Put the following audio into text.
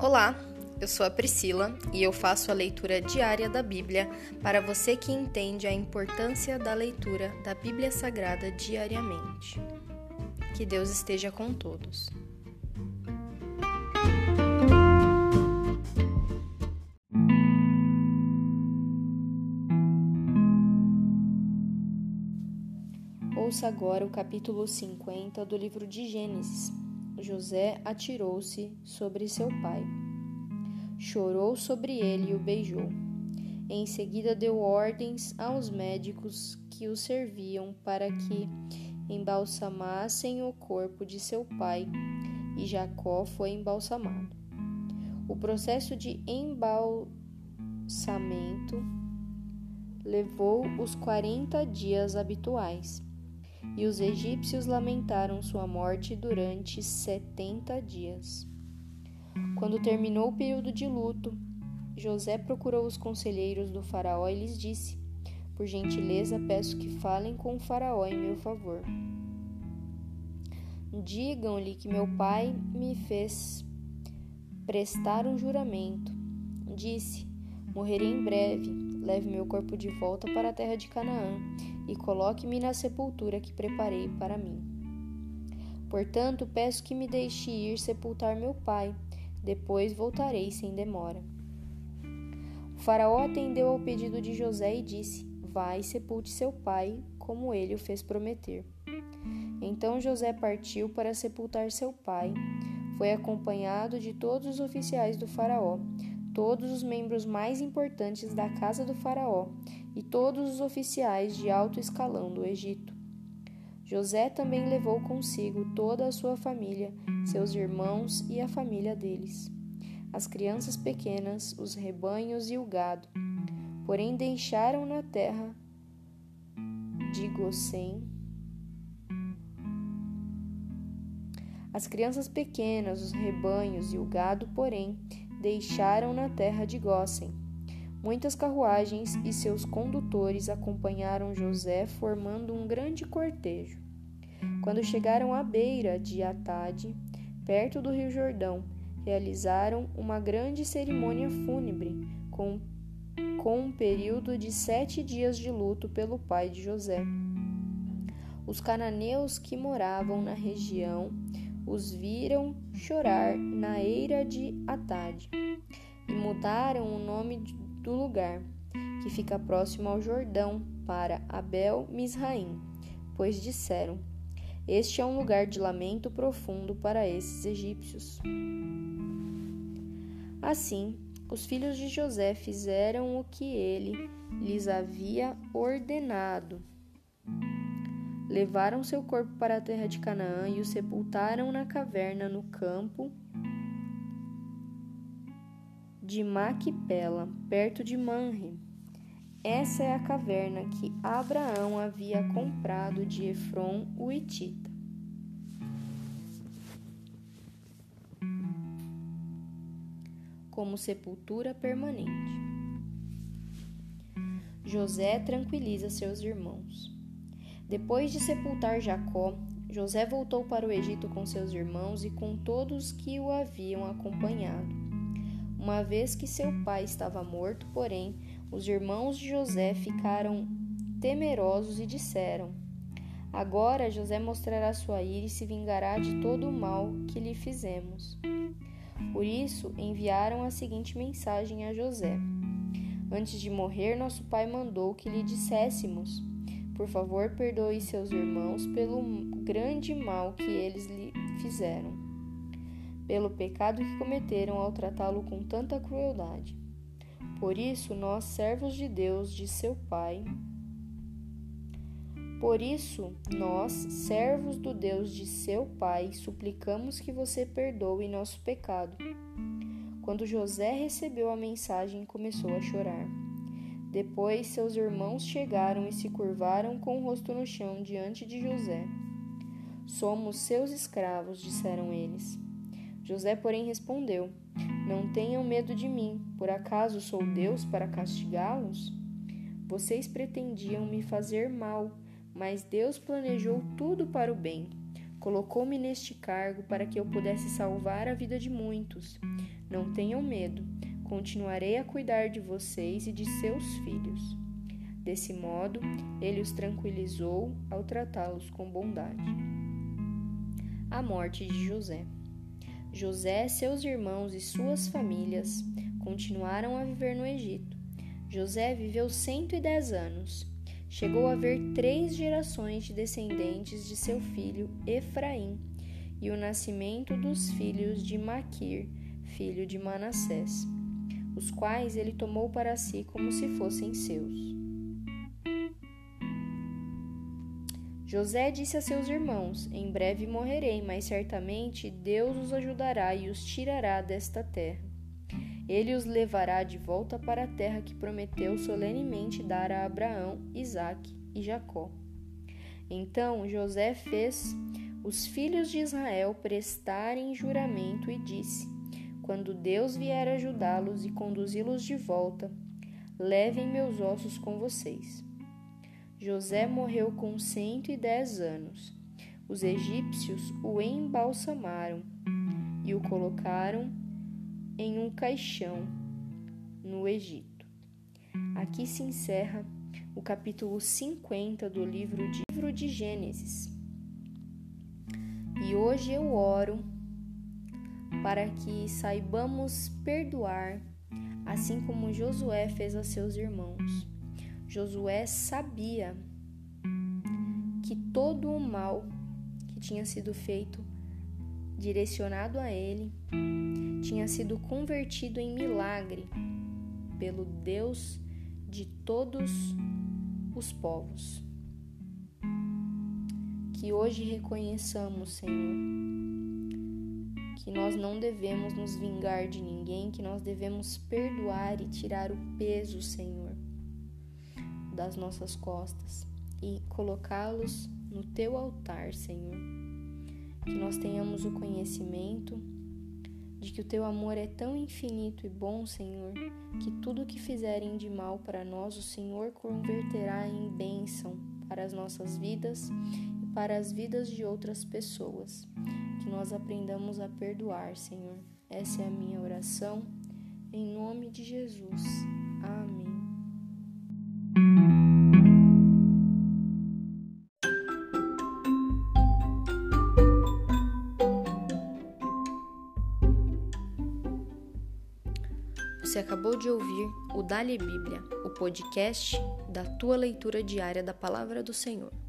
Olá, eu sou a Priscila e eu faço a leitura diária da Bíblia para você que entende a importância da leitura da Bíblia Sagrada diariamente. Que Deus esteja com todos. Ouça agora o capítulo 50 do livro de Gênesis. José atirou-se sobre seu pai. Chorou sobre ele e o beijou. Em seguida deu ordens aos médicos que o serviam para que embalsamassem o corpo de seu pai, e Jacó foi embalsamado. O processo de embalsamento levou os quarenta dias habituais e os egípcios lamentaram sua morte durante setenta dias. Quando terminou o período de luto, José procurou os conselheiros do Faraó e lhes disse: Por gentileza, peço que falem com o Faraó em meu favor. Digam-lhe que meu pai me fez prestar um juramento. Disse: Morrerei em breve. Leve meu corpo de volta para a terra de Canaã e coloque-me na sepultura que preparei para mim. Portanto, peço que me deixe ir sepultar meu pai, depois voltarei sem demora. O faraó atendeu ao pedido de José e disse: Vai, sepulte seu pai, como ele o fez prometer. Então José partiu para sepultar seu pai. Foi acompanhado de todos os oficiais do Faraó, todos os membros mais importantes da casa do Faraó e todos os oficiais de alto escalão do Egito. José também levou consigo toda a sua família, seus irmãos e a família deles, as crianças pequenas, os rebanhos e o gado. Porém, deixaram na terra de Gossém as crianças pequenas, os rebanhos e o gado, porém, deixaram na terra de Gósen. Muitas carruagens e seus condutores acompanharam José, formando um grande cortejo. Quando chegaram à beira de Atade, perto do Rio Jordão, realizaram uma grande cerimônia fúnebre, com, com um período de sete dias de luto pelo pai de José. Os cananeus que moravam na região os viram chorar na eira de Atade e mudaram o nome do lugar, que fica próximo ao Jordão, para Abel Misraim, pois disseram: Este é um lugar de lamento profundo para esses egípcios. Assim, os filhos de José fizeram o que ele lhes havia ordenado. Levaram seu corpo para a terra de Canaã e o sepultaram na caverna no campo de Maquipela, perto de Manre. Essa é a caverna que Abraão havia comprado de Efron, o Itita. Como sepultura permanente. José tranquiliza seus irmãos. Depois de sepultar Jacó, José voltou para o Egito com seus irmãos e com todos que o haviam acompanhado. Uma vez que seu pai estava morto, porém, os irmãos de José ficaram temerosos e disseram: Agora José mostrará sua ira e se vingará de todo o mal que lhe fizemos. Por isso, enviaram a seguinte mensagem a José: Antes de morrer, nosso pai mandou que lhe disséssemos por favor, perdoe seus irmãos pelo grande mal que eles lhe fizeram, pelo pecado que cometeram ao tratá-lo com tanta crueldade. Por isso, nós, servos de Deus, de seu Pai, por isso, nós, servos do Deus de seu Pai, suplicamos que você perdoe nosso pecado. Quando José recebeu a mensagem, começou a chorar. Depois seus irmãos chegaram e se curvaram com o rosto no chão diante de José. Somos seus escravos, disseram eles. José, porém, respondeu: Não tenham medo de mim, por acaso sou Deus para castigá-los? Vocês pretendiam me fazer mal, mas Deus planejou tudo para o bem. Colocou-me neste cargo para que eu pudesse salvar a vida de muitos. Não tenham medo, continuarei a cuidar de vocês e de seus filhos. Desse modo, ele os tranquilizou ao tratá-los com bondade. A morte de José. José, seus irmãos e suas famílias continuaram a viver no Egito. José viveu 110 anos. Chegou a haver três gerações de descendentes de seu filho Efraim e o nascimento dos filhos de Maquir, filho de Manassés, os quais ele tomou para si como se fossem seus. José disse a seus irmãos: Em breve morrerei, mas certamente Deus os ajudará e os tirará desta terra. Ele os levará de volta para a terra que prometeu solenemente dar a Abraão, Isaque e Jacó. Então José fez os filhos de Israel prestarem juramento e disse: Quando Deus vier ajudá-los e conduzi-los de volta, levem meus ossos com vocês. José morreu com cento e dez anos. Os egípcios o embalsamaram e o colocaram em um caixão no Egito. Aqui se encerra o capítulo 50 do livro de, livro de Gênesis. E hoje eu oro para que saibamos perdoar, assim como Josué fez a seus irmãos. Josué sabia que todo o mal que tinha sido feito, direcionado a ele, tinha sido convertido em milagre pelo Deus de todos os povos. Que hoje reconheçamos, Senhor, que nós não devemos nos vingar de ninguém, que nós devemos perdoar e tirar o peso, Senhor das nossas costas e colocá-los no teu altar, Senhor. Que nós tenhamos o conhecimento de que o teu amor é tão infinito e bom, Senhor, que tudo o que fizerem de mal para nós, o Senhor converterá em bênção para as nossas vidas para as vidas de outras pessoas. Que nós aprendamos a perdoar, Senhor. Essa é a minha oração, em nome de Jesus. Amém. Você acabou de ouvir o Dali Bíblia, o podcast da tua leitura diária da palavra do Senhor.